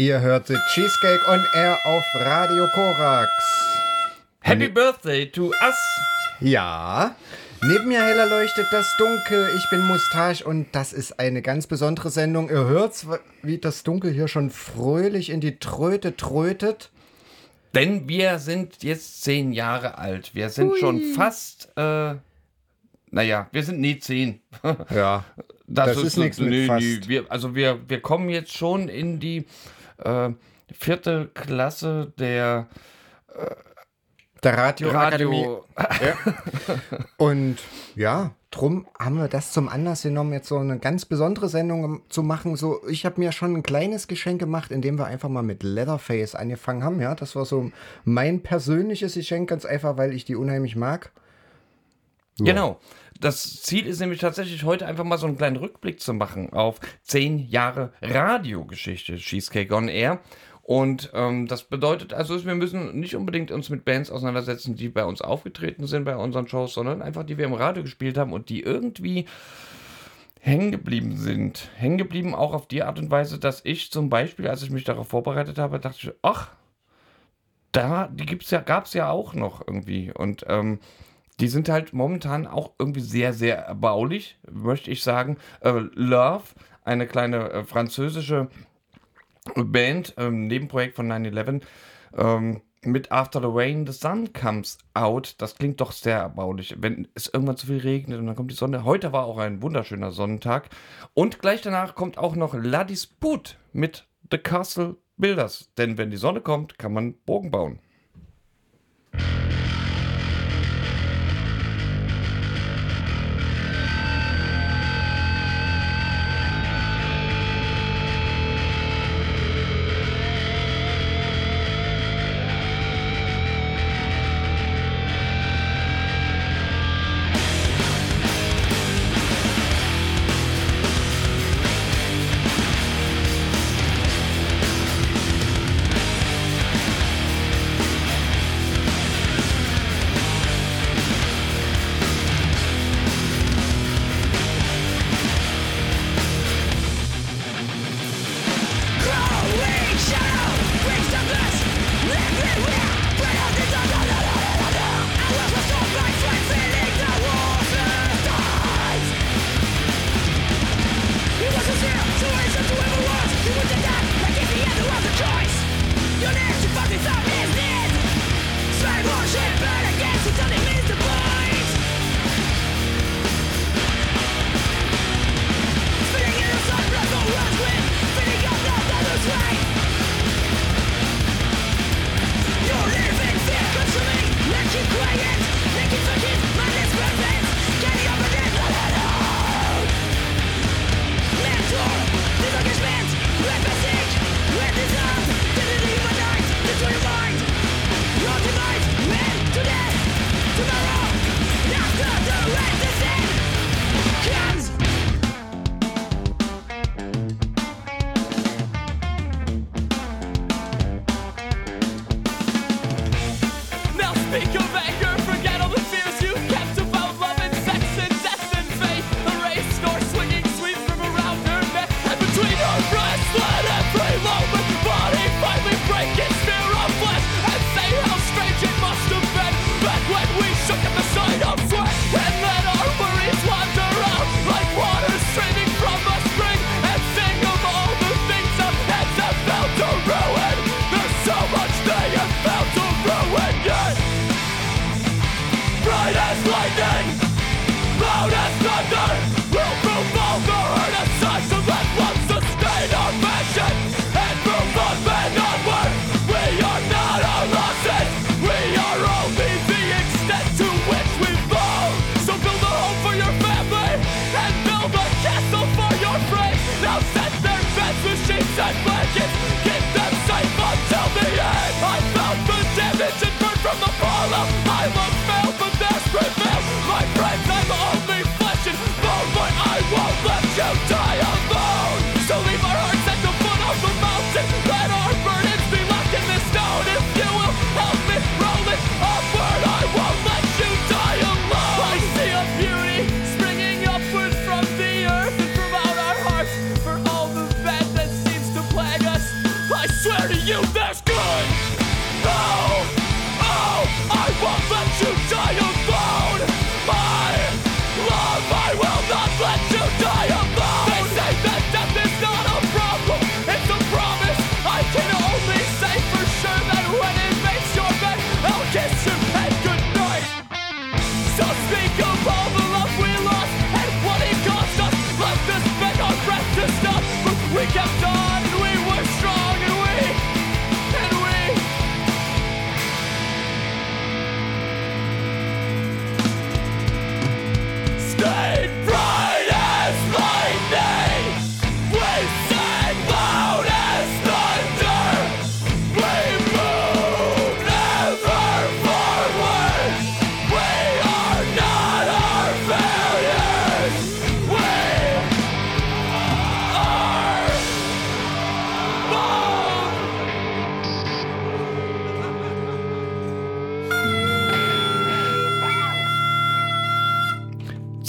Ihr hörte Cheesecake on Air auf Radio Korax. Happy Birthday to us! Ja, neben mir heller leuchtet das Dunkel. Ich bin Mustache und das ist eine ganz besondere Sendung. Ihr hört, wie das Dunkel hier schon fröhlich in die Tröte trötet. Denn wir sind jetzt zehn Jahre alt. Wir sind Ui. schon fast, äh, naja, wir sind nie zehn. ja, das, das ist, ist nichts mit fast. Nee, wir, also wir, wir kommen jetzt schon in die äh, vierte Klasse der äh, der Radioakademie. Radio. Ja. Und ja, drum haben wir das zum Anlass genommen, jetzt so eine ganz besondere Sendung zu machen. So, ich habe mir schon ein kleines Geschenk gemacht, indem wir einfach mal mit Leatherface angefangen haben. Ja, das war so mein persönliches Geschenk, ganz einfach, weil ich die unheimlich mag. Ja. Genau das Ziel ist nämlich tatsächlich heute einfach mal so einen kleinen Rückblick zu machen auf zehn Jahre Radiogeschichte Cheesecake on Air. Und ähm, das bedeutet also, wir müssen nicht unbedingt uns mit Bands auseinandersetzen, die bei uns aufgetreten sind bei unseren Shows, sondern einfach die wir im Radio gespielt haben und die irgendwie hängen geblieben sind. Hängen geblieben auch auf die Art und Weise, dass ich zum Beispiel, als ich mich darauf vorbereitet habe, dachte ich, ach, da, die gibt's ja, gab es ja auch noch irgendwie. Und ähm, die sind halt momentan auch irgendwie sehr, sehr erbaulich, möchte ich sagen. Äh, Love, eine kleine äh, französische Band, ähm, Nebenprojekt von 9-11, ähm, mit After the Rain, the Sun Comes Out. Das klingt doch sehr erbaulich. Wenn es irgendwann zu viel regnet und dann kommt die Sonne. Heute war auch ein wunderschöner Sonnentag. Und gleich danach kommt auch noch La Dispute mit The Castle Builders. Denn wenn die Sonne kommt, kann man Bogen bauen. bright as lightning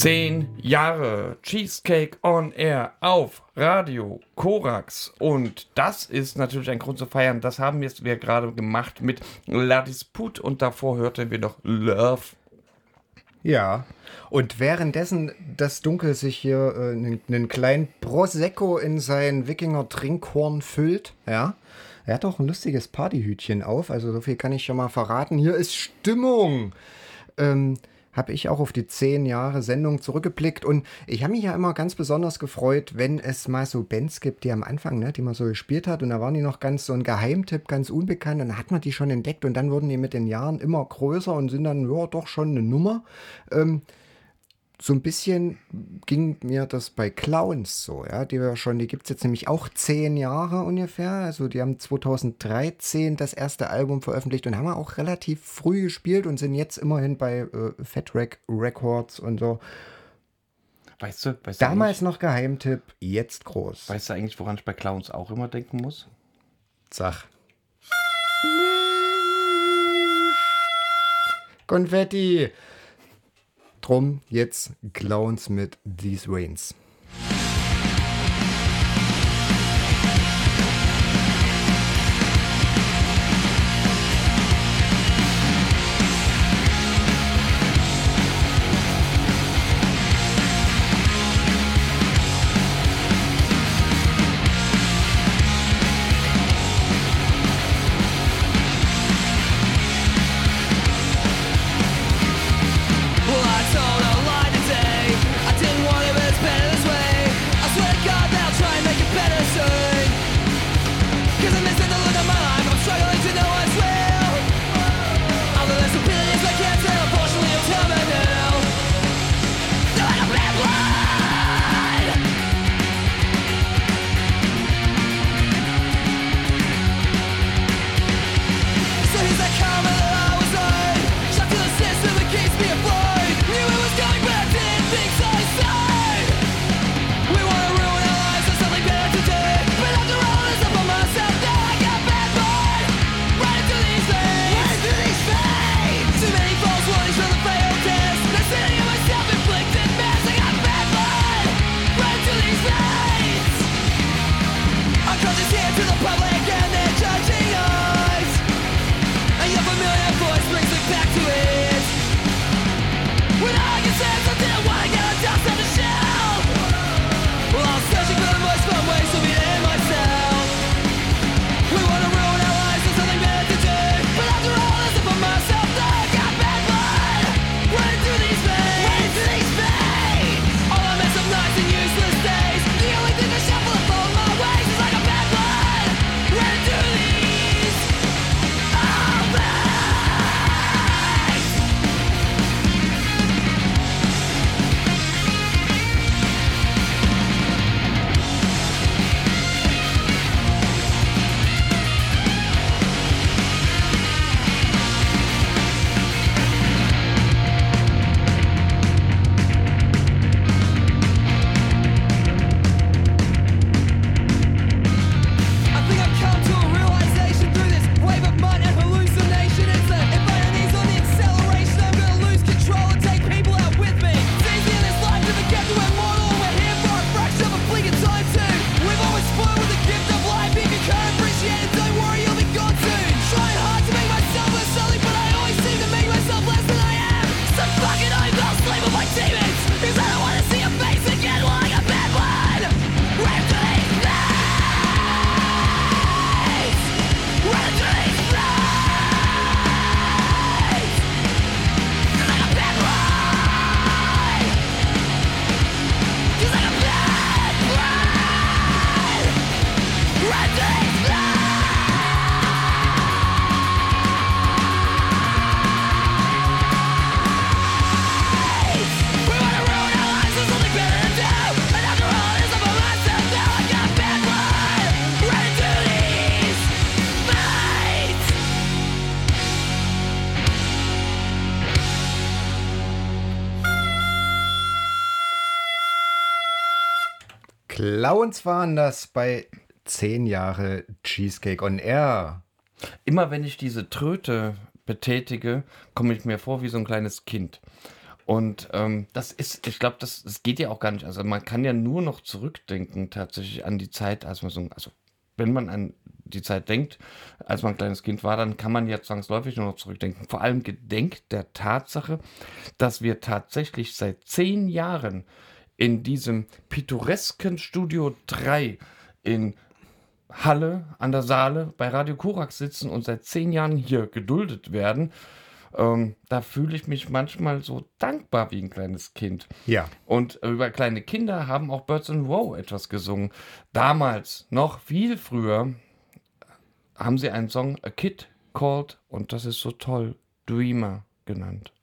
Zehn Jahre Cheesecake on Air auf Radio Korax. Und das ist natürlich ein Grund zu feiern. Das haben jetzt wir gerade gemacht mit La Dispute und davor hörten wir noch Love. Ja, und währenddessen das Dunkel sich hier äh, einen, einen kleinen Prosecco in sein Wikinger-Trinkhorn füllt, ja. Er hat auch ein lustiges Partyhütchen auf, also so viel kann ich schon mal verraten. Hier ist Stimmung. Ähm, habe ich auch auf die zehn Jahre Sendung zurückgeblickt. Und ich habe mich ja immer ganz besonders gefreut, wenn es mal so Bands gibt, die am Anfang, ne, die man so gespielt hat. Und da waren die noch ganz so ein Geheimtipp, ganz unbekannt. Und dann hat man die schon entdeckt und dann wurden die mit den Jahren immer größer und sind dann, ja, doch schon eine Nummer. Ähm, so ein bisschen ging mir das bei Clowns so, ja, die wir schon, die gibt es jetzt nämlich auch zehn Jahre ungefähr. Also die haben 2013 das erste Album veröffentlicht und haben auch relativ früh gespielt und sind jetzt immerhin bei äh, Fat Rack Records und so. Weißt du, weißt du Damals noch Geheimtipp, jetzt groß. Weißt du eigentlich, woran ich bei Clowns auch immer denken muss? Sag. Konfetti. Drum jetzt Clowns mit These Rains. Clowns waren das bei 10 Jahre Cheesecake on Air. Immer wenn ich diese Tröte betätige, komme ich mir vor wie so ein kleines Kind. Und ähm, das ist, ich glaube, das, das geht ja auch gar nicht. Also man kann ja nur noch zurückdenken tatsächlich an die Zeit, als man so, also wenn man an die Zeit denkt, als man ein kleines Kind war, dann kann man ja zwangsläufig nur noch zurückdenken. Vor allem gedenkt der Tatsache, dass wir tatsächlich seit zehn Jahren in diesem pittoresken Studio 3 in Halle an der Saale bei Radio Korax sitzen und seit zehn Jahren hier geduldet werden. Ähm, da fühle ich mich manchmal so dankbar wie ein kleines Kind. Ja. Und über kleine Kinder haben auch Birds and Row etwas gesungen. Damals, noch viel früher, haben sie einen Song A Kid Called, und das ist so toll, Dreamer genannt.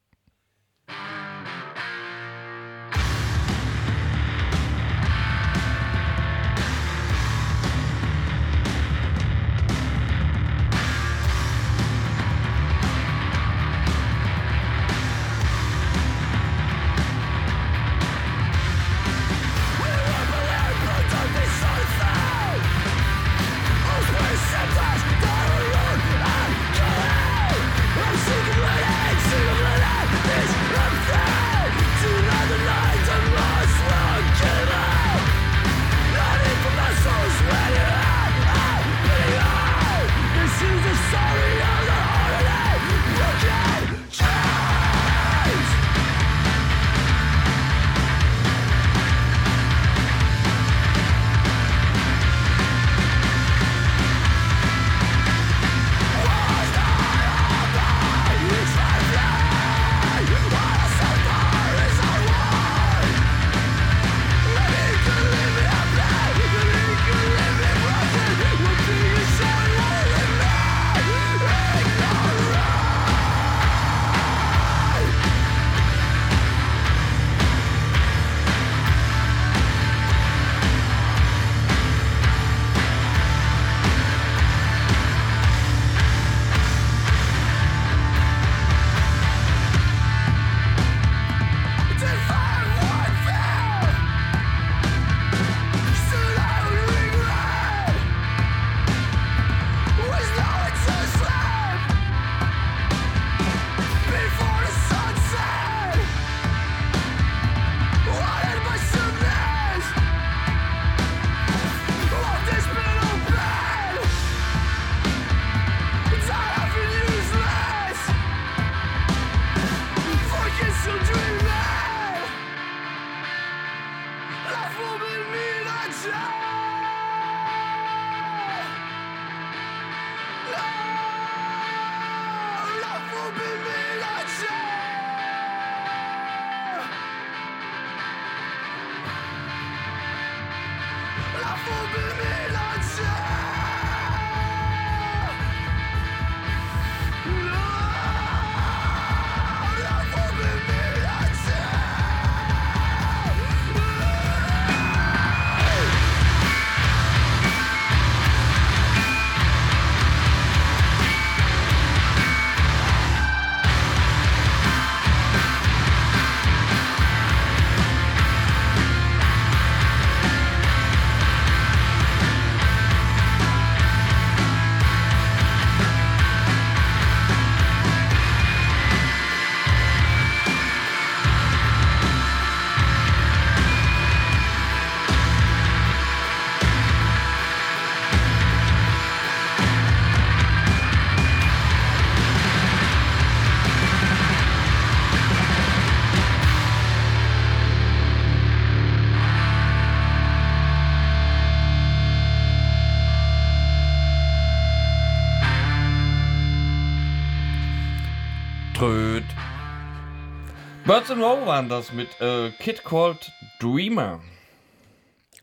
Birds and Row waren das mit äh, Kid Called Dreamer.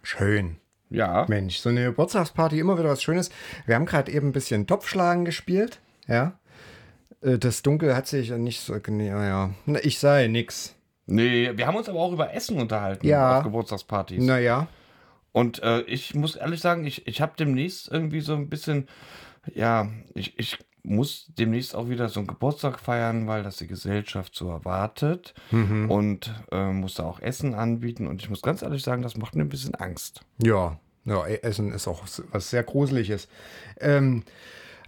Schön. Ja. Mensch, so eine Geburtstagsparty, immer wieder was Schönes. Wir haben gerade eben ein bisschen Topfschlagen gespielt. Ja. Äh, Das Dunkel hat sich nicht so. Naja, Na, ich sei nix. Nee, wir haben uns aber auch über Essen unterhalten Ja. auf Geburtstagspartys. Naja. Und äh, ich muss ehrlich sagen, ich, ich habe demnächst irgendwie so ein bisschen, ja, ich, ich muss demnächst auch wieder so einen Geburtstag feiern, weil das die Gesellschaft so erwartet mhm. und äh, muss da auch Essen anbieten. Und ich muss ganz ehrlich sagen, das macht mir ein bisschen Angst. Ja, ja Essen ist auch was sehr Gruseliges. Ähm,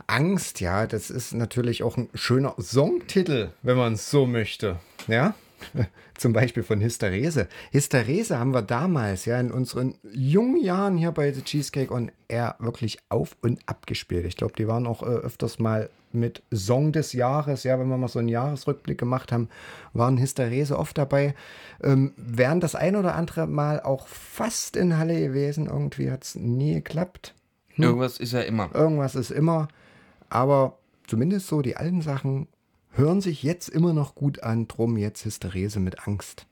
Angst, ja, das ist natürlich auch ein schöner Songtitel, wenn man es so möchte. Ja, zum Beispiel von Hysterese. Hysterese haben wir damals, ja, in unseren jungen Jahren hier bei The Cheesecake on Air wirklich auf und ab gespielt. Ich glaube, die waren auch äh, öfters mal mit Song des Jahres, ja, wenn wir mal so einen Jahresrückblick gemacht haben, waren Hysterese oft dabei. Ähm, wären das ein oder andere Mal auch fast in Halle gewesen. Irgendwie hat es nie geklappt. Hm. Irgendwas ist ja immer. Irgendwas ist immer. Aber zumindest so die alten Sachen hören sich jetzt immer noch gut an. Drum jetzt Hysterese mit Angst.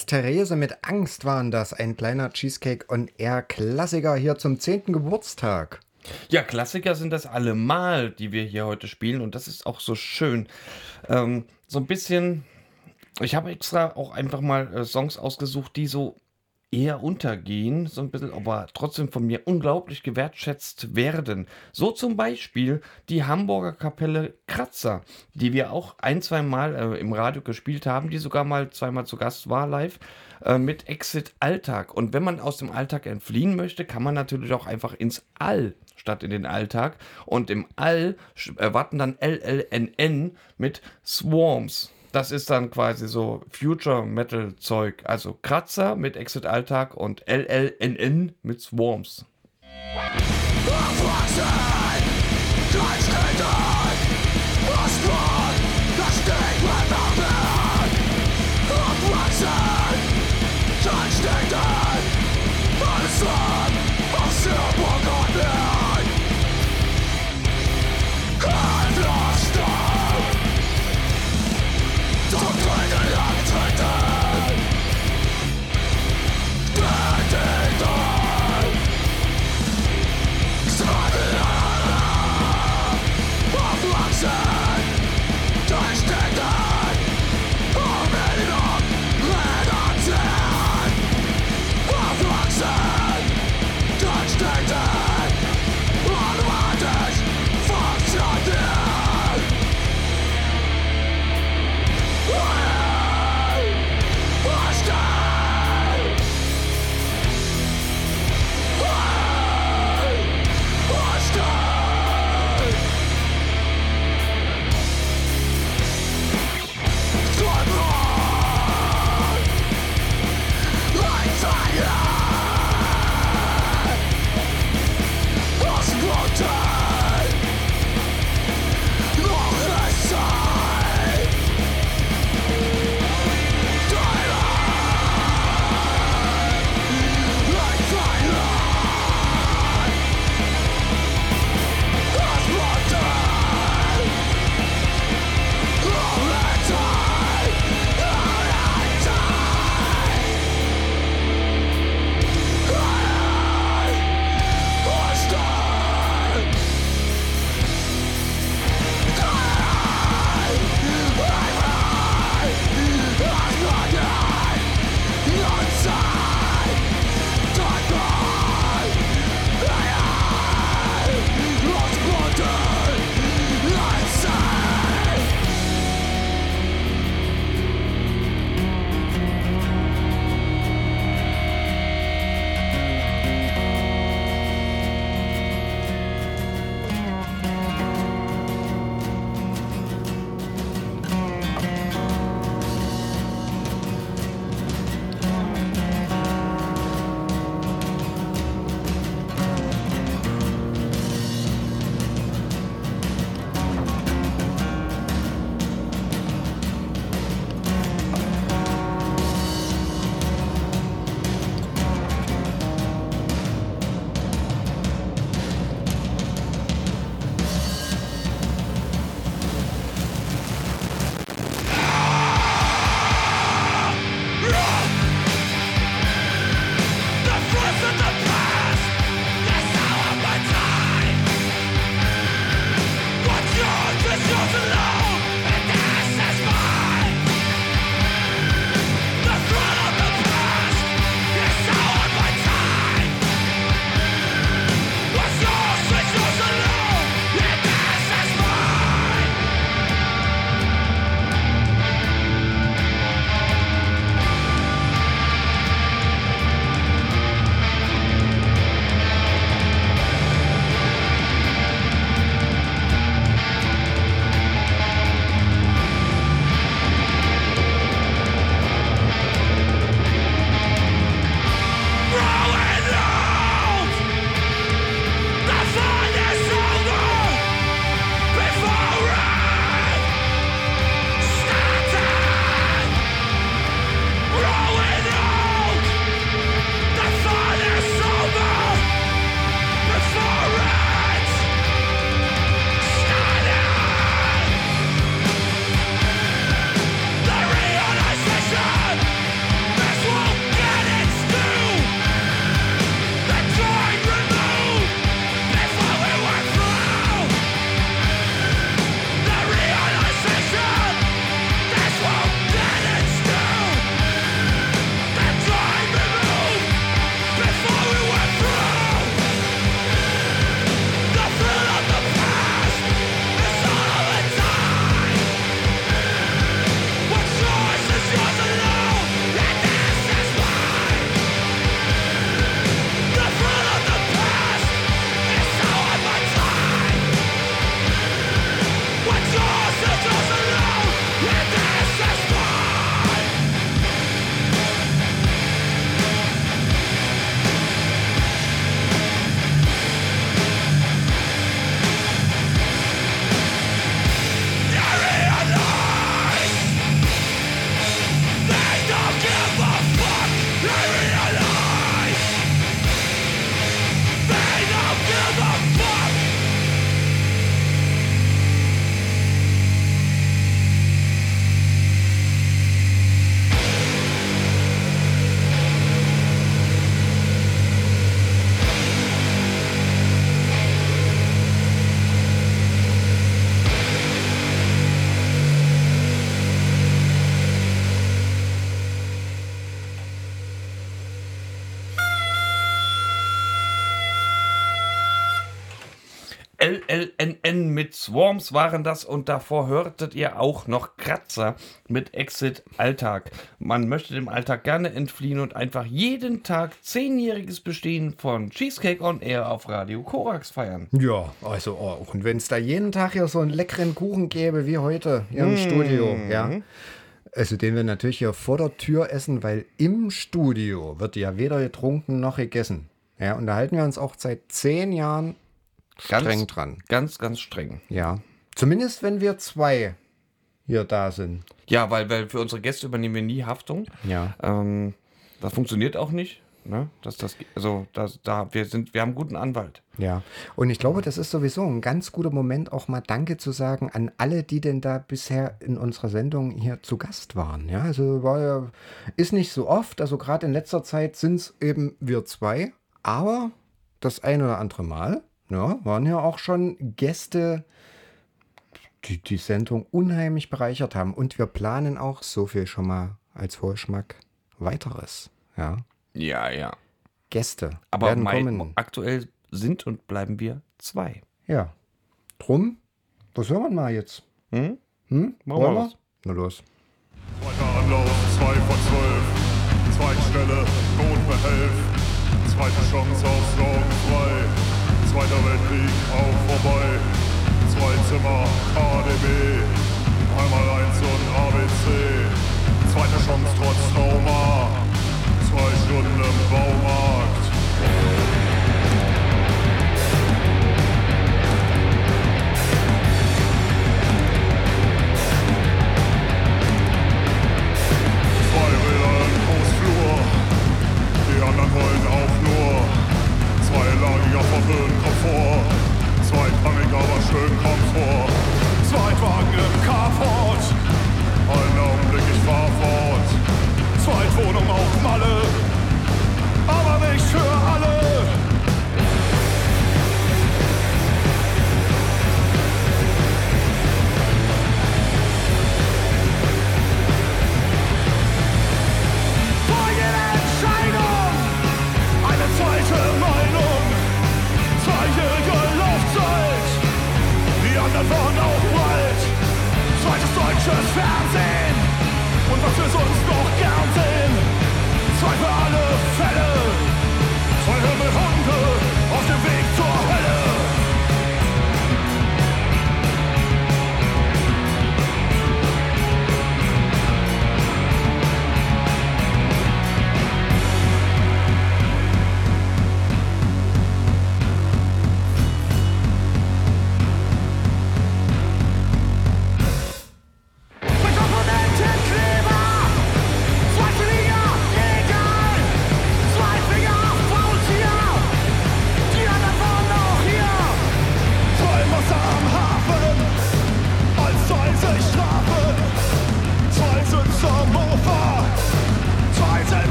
Therese mit Angst waren das. Ein kleiner Cheesecake on Air Klassiker hier zum 10. Geburtstag. Ja, Klassiker sind das allemal, die wir hier heute spielen. Und das ist auch so schön. Ähm, so ein bisschen. Ich habe extra auch einfach mal äh, Songs ausgesucht, die so eher untergehen, so ein bisschen, aber trotzdem von mir unglaublich gewertschätzt werden. So zum Beispiel die Hamburger Kapelle Kratzer, die wir auch ein, zwei Mal äh, im Radio gespielt haben, die sogar mal zweimal zu Gast war live äh, mit Exit Alltag. Und wenn man aus dem Alltag entfliehen möchte, kann man natürlich auch einfach ins All statt in den Alltag. Und im All erwarten dann LLNN mit Swarms. Das ist dann quasi so Future Metal Zeug. Also Kratzer mit Exit Alltag und LLNN mit Swarms. LLNN mit Swarms waren das und davor hörtet ihr auch noch Kratzer mit Exit Alltag. Man möchte dem Alltag gerne entfliehen und einfach jeden Tag zehnjähriges Bestehen von Cheesecake on Air auf Radio Korax feiern. Ja, also auch. Und wenn es da jeden Tag hier so einen leckeren Kuchen gäbe wie heute hier im mmh. Studio, ja. Also den wir natürlich hier vor der Tür essen, weil im Studio wird ja weder getrunken noch gegessen. Ja, und da halten wir uns auch seit zehn Jahren streng ganz, dran. Ganz, ganz streng. Ja. Zumindest wenn wir zwei hier da sind. Ja, weil, weil für unsere Gäste übernehmen wir nie Haftung. Ja. Ähm, das funktioniert auch nicht. Ne? Das, das, also das, da, wir, sind, wir haben einen guten Anwalt. Ja, und ich glaube, das ist sowieso ein ganz guter Moment, auch mal Danke zu sagen an alle, die denn da bisher in unserer Sendung hier zu Gast waren. Ja, also war ja, ist nicht so oft, also gerade in letzter Zeit sind es eben wir zwei, aber das ein oder andere Mal ja, waren ja auch schon Gäste, die die Sendung unheimlich bereichert haben. Und wir planen auch so viel schon mal als Vorschmack weiteres. Ja. Ja, ja. Gäste. Aber werden kommen. aktuell sind und bleiben wir zwei. Ja. Drum, was hören wir mal jetzt? Hm? Hm? Machen wir was? Na los. Zweiter Anlauf, 2 von 12. Zweitstelle, Notbehelf. Zweite Chance auf Sorgenfrei. Zweiter Weltkrieg auch vorbei. Zwei Zimmer, KDB, einmal eins und ABC. Zweite Chance trotz Trauma, zwei Stunden im Baumarkt. Zwei Räder im Großflur, die anderen wollen auch Zweilagiger verwöhnt Komfort. Zweitrangig, aber schön Komfort. Zweitwagen im Carport. Einen Augenblick, ich fahr fort. Zweitwohnung auf Malle. Aber nicht für alle.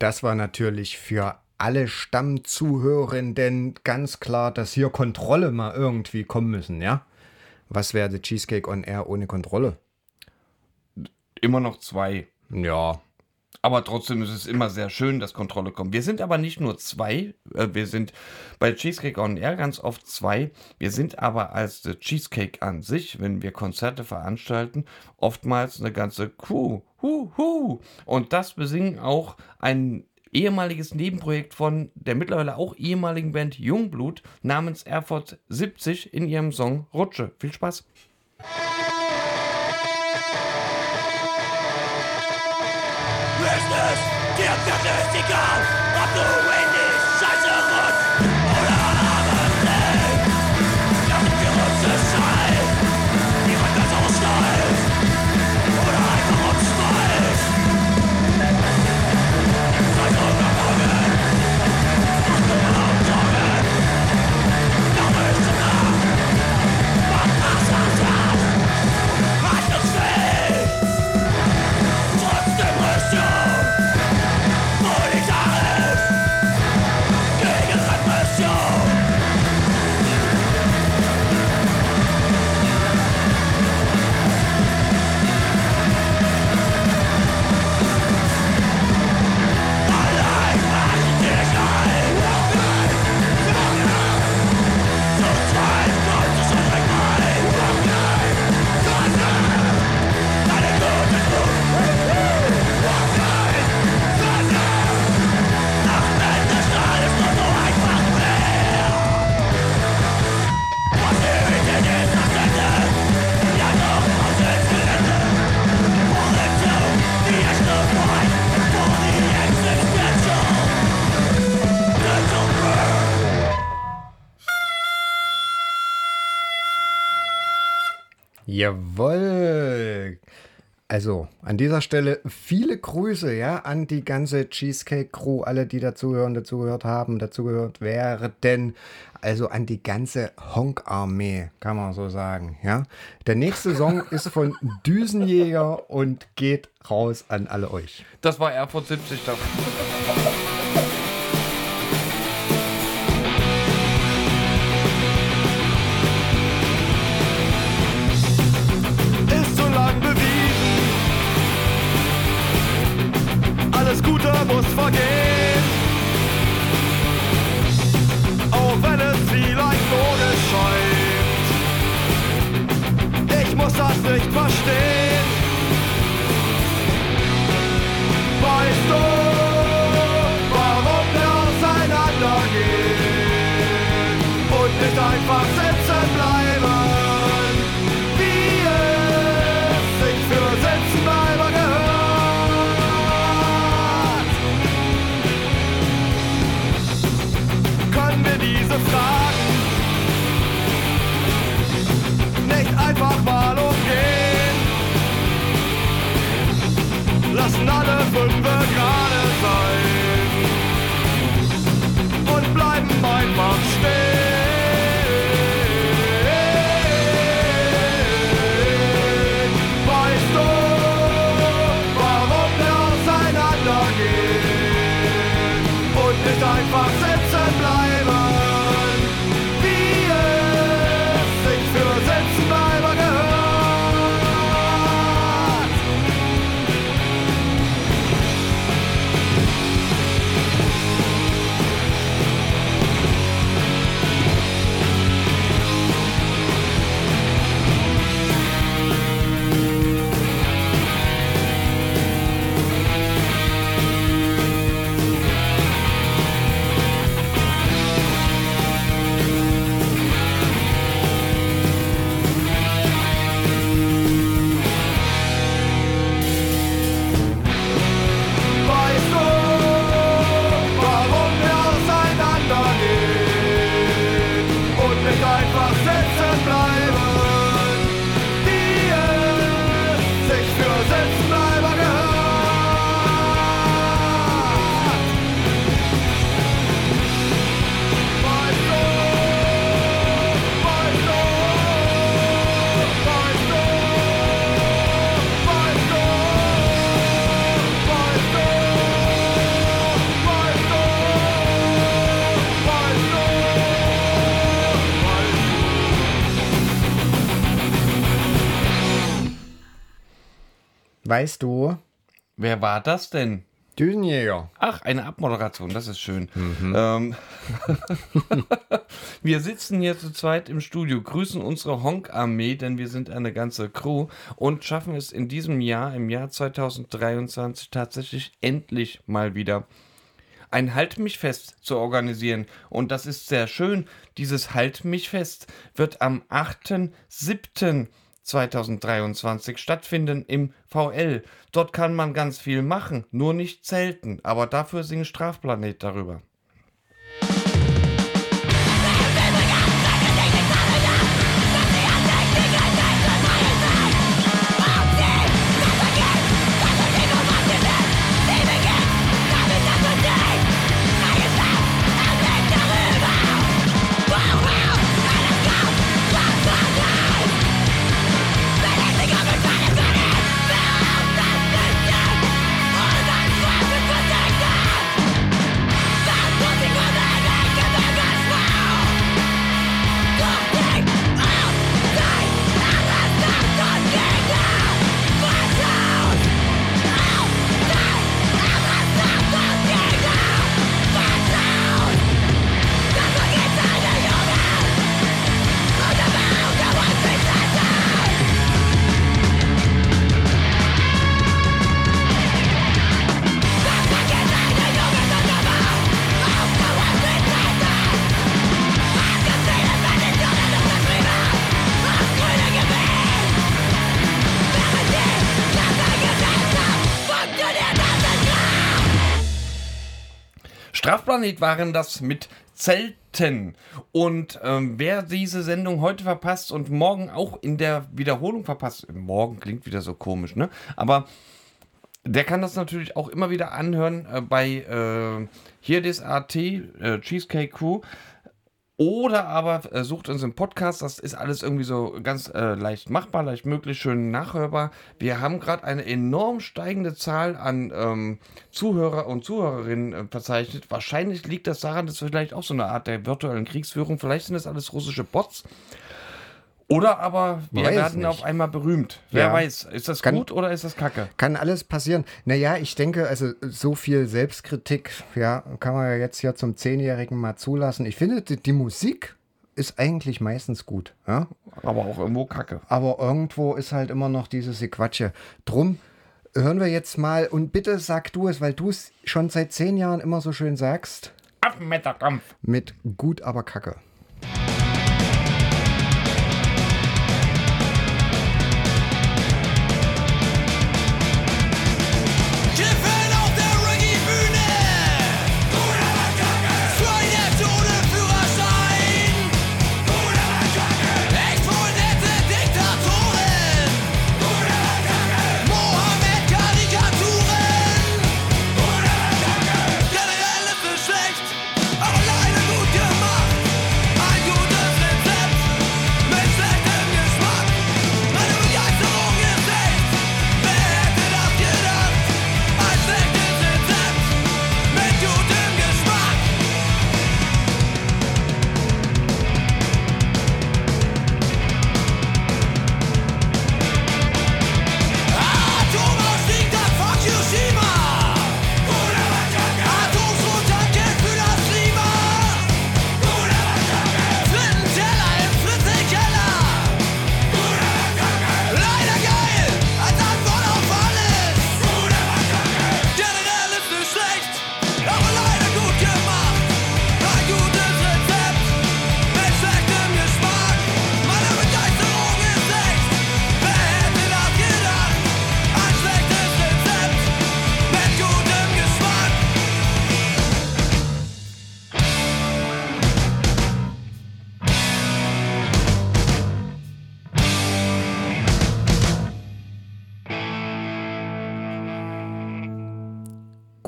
Das war natürlich für alle Stammzuhörenden ganz klar, dass hier Kontrolle mal irgendwie kommen müssen, ja? Was wäre The Cheesecake on Air ohne Kontrolle? Immer noch zwei. Ja. Aber trotzdem ist es immer sehr schön, dass Kontrolle kommt. Wir sind aber nicht nur zwei, äh, wir sind bei Cheesecake on Air ganz oft zwei. Wir sind aber als Cheesecake an sich, wenn wir Konzerte veranstalten, oftmals eine ganze Crew. Hu, hu. Und das besingen auch ein ehemaliges Nebenprojekt von der mittlerweile auch ehemaligen Band Jungblut namens Erfurt 70 in ihrem Song Rutsche. Viel Spaß! Dir wird Jawohl. Also, an dieser Stelle viele Grüße, ja, an die ganze Cheesecake Crew, alle, die dazugehören, dazugehört haben, dazugehört werden. Also an die ganze Honk-Armee, kann man so sagen, ja. Der nächste Song ist von Düsenjäger und geht raus an alle euch. Das war Erfurt 70. weißt du, Wer war das denn? Düsenjäger. Ach, eine Abmoderation, das ist schön. Ähm, wir sitzen hier zu zweit im Studio, grüßen unsere Honk-Armee, denn wir sind eine ganze Crew und schaffen es in diesem Jahr, im Jahr 2023, tatsächlich endlich mal wieder ein Halt mich fest zu organisieren. Und das ist sehr schön. Dieses Halt mich fest wird am 8.7.2023 stattfinden im VL. Dort kann man ganz viel machen, nur nicht zelten. Aber dafür singt Strafplanet darüber. Strafplanet waren das mit Zelten. Und ähm, wer diese Sendung heute verpasst und morgen auch in der Wiederholung verpasst, morgen klingt wieder so komisch, ne? Aber der kann das natürlich auch immer wieder anhören äh, bei äh, hier das AT, äh, Cheesecake Crew. Oder aber äh, sucht uns im Podcast, das ist alles irgendwie so ganz äh, leicht machbar, leicht möglich, schön nachhörbar. Wir haben gerade eine enorm steigende Zahl an ähm, Zuhörer und Zuhörerinnen äh, verzeichnet. Wahrscheinlich liegt das daran, dass vielleicht auch so eine Art der virtuellen Kriegsführung, vielleicht sind das alles russische Bots. Oder aber wir Weiß werden nicht. auf einmal berühmt. Wer Ja. weiß, ist das Kann- gut oder ist das kacke? Kann alles passieren. Naja, ich denke, also so viel Selbstkritik, ja, kann man ja jetzt hier zum Zehnjährigen mal zulassen. Ich finde, die, die Musik ist eigentlich meistens gut, ja. Aber auch irgendwo kacke. Aber irgendwo ist halt immer noch dieses Gequatsche. Drum hören wir jetzt mal und bitte sag du es, weil du es schon seit zehn Jahren immer so schön sagst, Affenmetterkampf. mit gut, aber Kacke.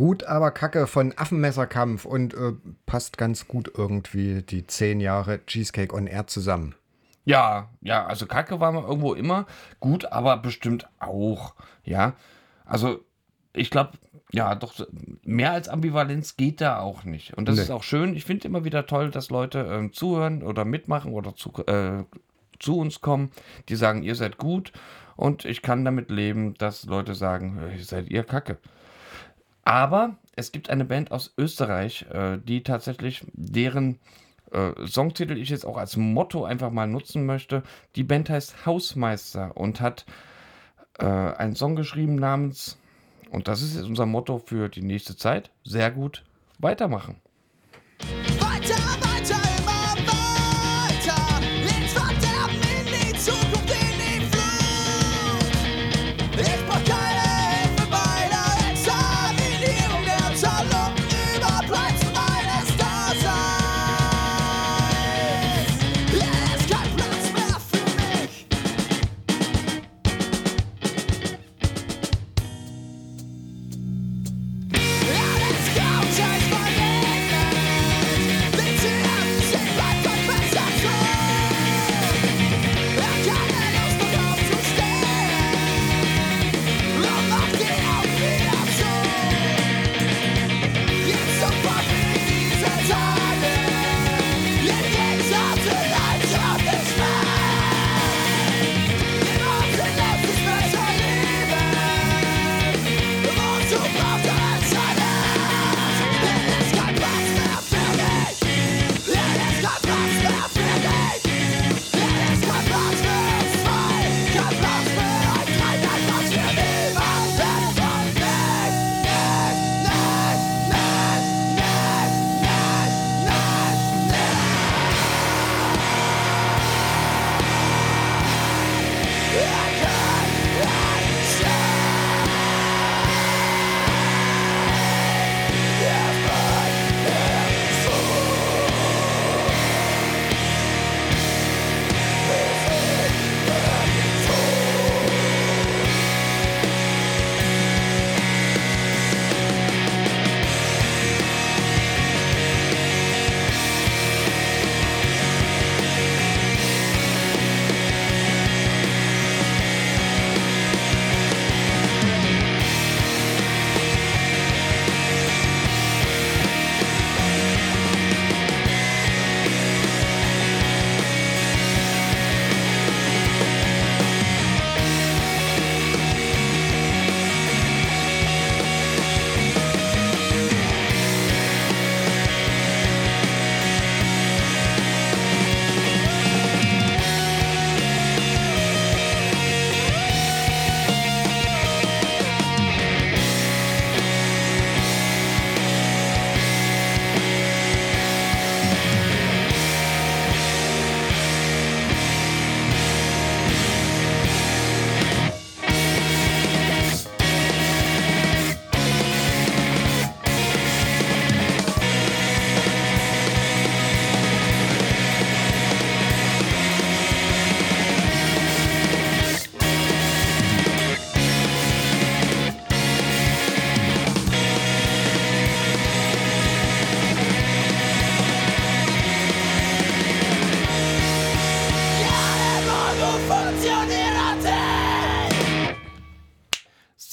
Gut, aber Kacke von Affenmesserkampf und äh, passt ganz gut irgendwie die zehn Jahre Cheesecake on Air zusammen. Ja, ja, also Kacke war mal irgendwo immer gut, aber bestimmt auch. Ja, also ich glaube, ja, doch, mehr als Ambivalenz geht da auch nicht. Und das Nee. ist auch schön. Ich finde immer wieder toll, dass Leute ähm, zuhören oder mitmachen oder zu, äh, zu uns kommen, die sagen, ihr seid gut. Und ich kann damit leben, dass Leute sagen, äh, seid ihr Kacke. Aber es gibt eine Band aus Österreich, äh, die tatsächlich deren äh, Songtitel ich jetzt auch als Motto einfach mal nutzen möchte. Die Band heißt Hausmeister und hat äh, einen Song geschrieben namens, und das ist jetzt unser Motto für die nächste Zeit, sehr gut weitermachen.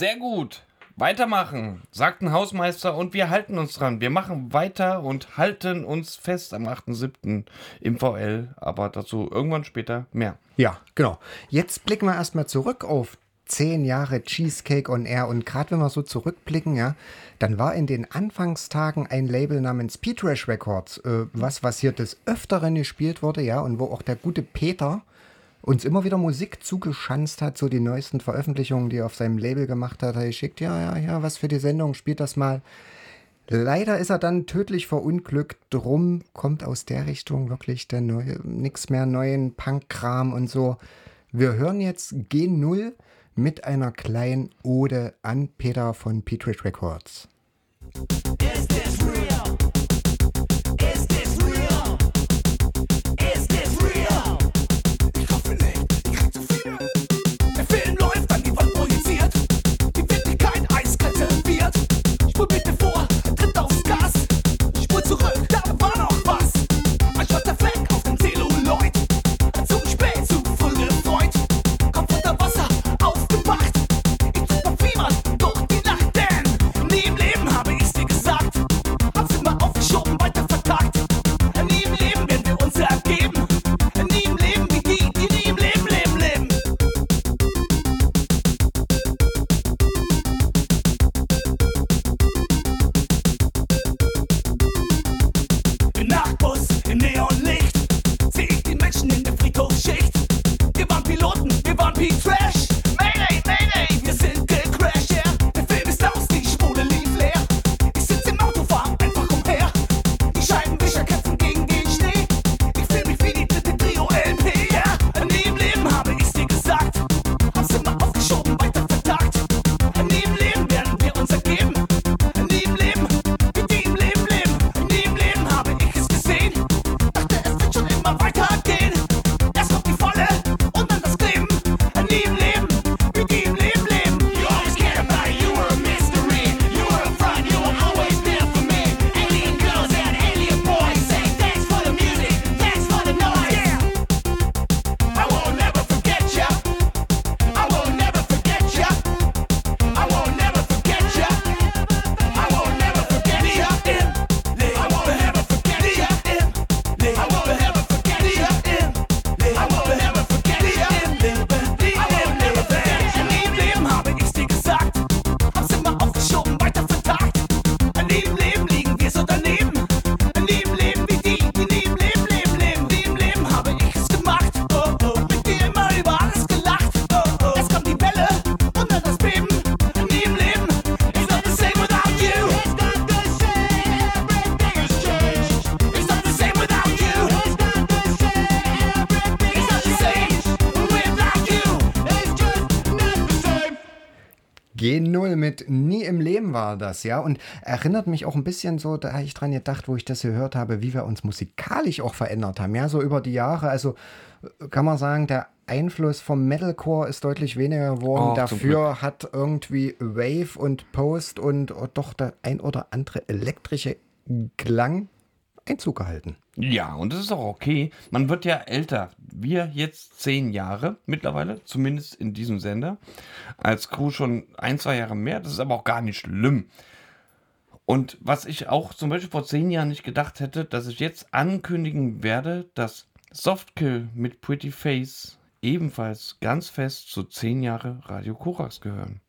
Sehr gut. Weitermachen, sagt ein Hausmeister und wir halten uns dran. Wir machen weiter und halten uns fest am 8.7. im VL, aber dazu irgendwann später mehr. Ja, genau. Jetzt blicken wir erstmal zurück auf zehn Jahre Cheesecake on Air. Und gerade wenn wir so zurückblicken, ja, dann war in den Anfangstagen ein Label namens P-Trash Records, äh, was, was hier des Öfteren gespielt wurde, ja, und wo auch der gute Peter uns immer wieder Musik zugeschanzt hat, so die neuesten Veröffentlichungen, die er auf seinem Label gemacht hat, er geschickt, ja, ja, ja, was für die Sendung, spielt das mal. Leider ist er dann tödlich verunglückt. Drum kommt aus der Richtung wirklich der neue, nix mehr neuen Punk-Kram und so. Wir hören jetzt G0 mit einer kleinen Ode an Peter von Petrish Records. Is mit Nie im Leben war das, ja. Und erinnert mich auch ein bisschen so, da habe ich dran gedacht, wo ich das gehört habe, wie wir uns musikalisch auch verändert haben. Ja, so über die Jahre. Also kann man sagen, der Einfluss vom Metalcore ist deutlich weniger geworden. Oh, Dafür hat irgendwie Wave und Post und oh, doch der ein oder andere elektrische Klang Einzug gehalten. Ja, und das ist auch okay. Man wird ja älter. Wir jetzt zehn Jahre mittlerweile, zumindest in diesem Sender. Als Crew schon ein, zwei Jahre mehr. Das ist aber auch gar nicht schlimm. Und was ich auch zum Beispiel vor zehn Jahren nicht gedacht hätte, dass ich jetzt ankündigen werde, dass Softkill mit Pretty Face ebenfalls ganz fest zu zehn Jahre Radio Korax gehören.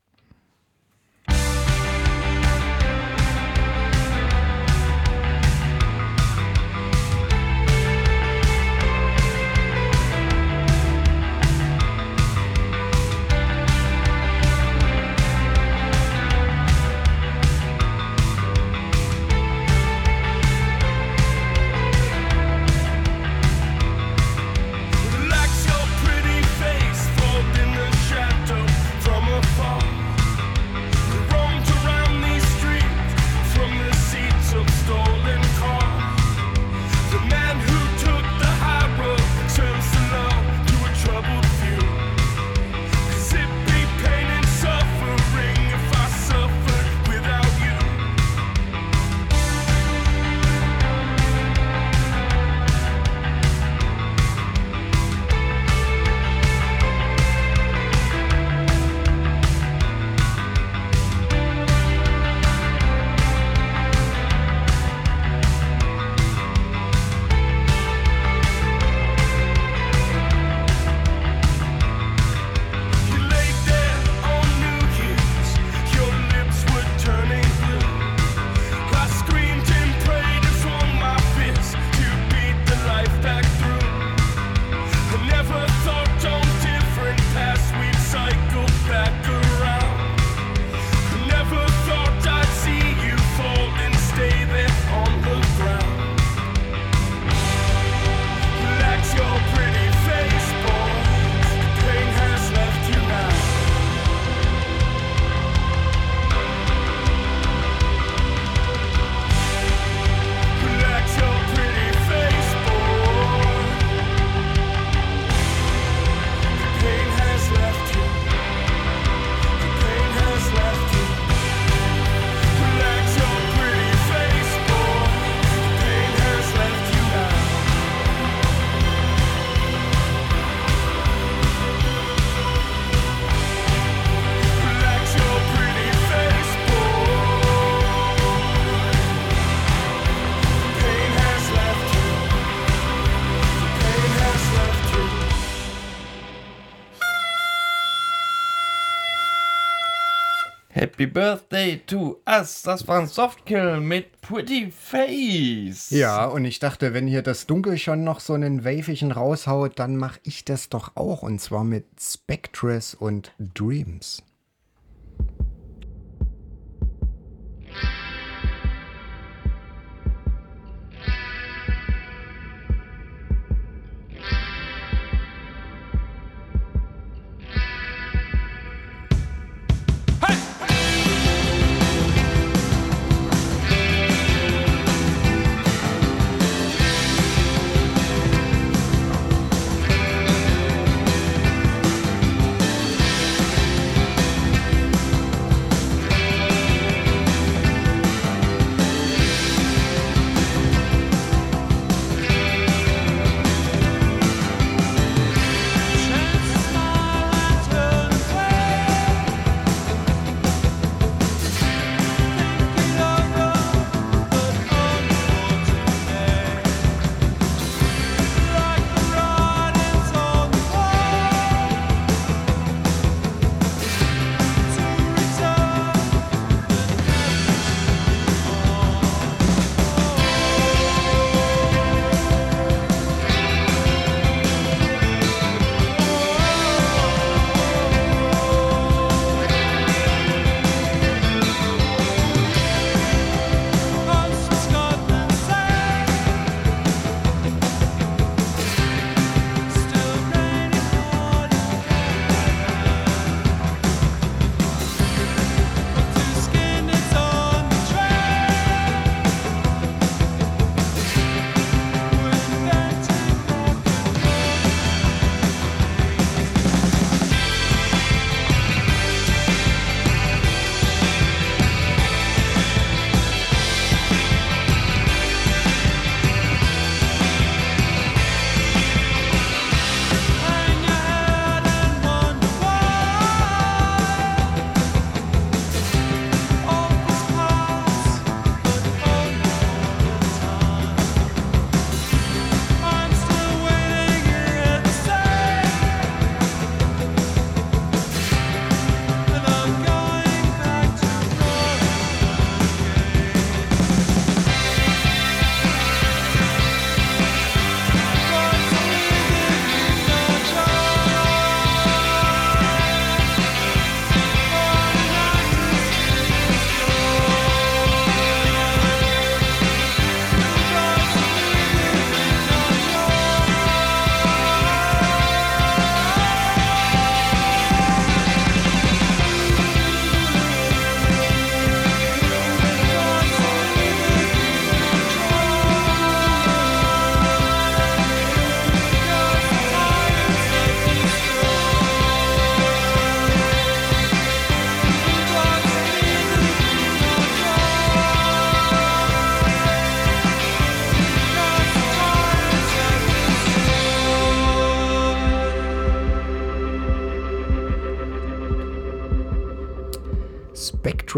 Happy Birthday to us. Das war ein Softkill mit Pretty Face. Ja, und ich dachte, wenn hier das Dunkel schon noch so einen wavigen raushaut, dann mache ich das doch auch. Und zwar mit Spectres und Dreams.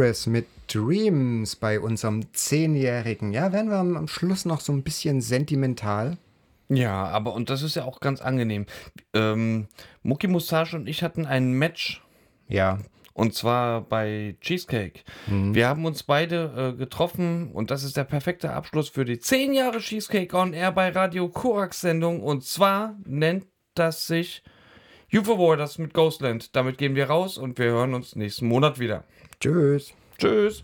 Spectres mit Dreams bei unserem Zehnjährigen. Ja, werden wir am, Schluss noch so ein bisschen sentimental. Ja, aber und das ist ja auch ganz angenehm. Ähm, Mucki Mustache und ich hatten ein Match Ja, und zwar bei Cheesecake. Wir haben uns beide äh, getroffen und das ist der perfekte Abschluss für die 10 Jahre Cheesecake on Air bei Radio Korax Sendung und zwar nennt das sich UFO Warders mit Ghostland. Damit gehen wir raus und wir hören uns nächsten Monat wieder. Tschüss. Tschüss.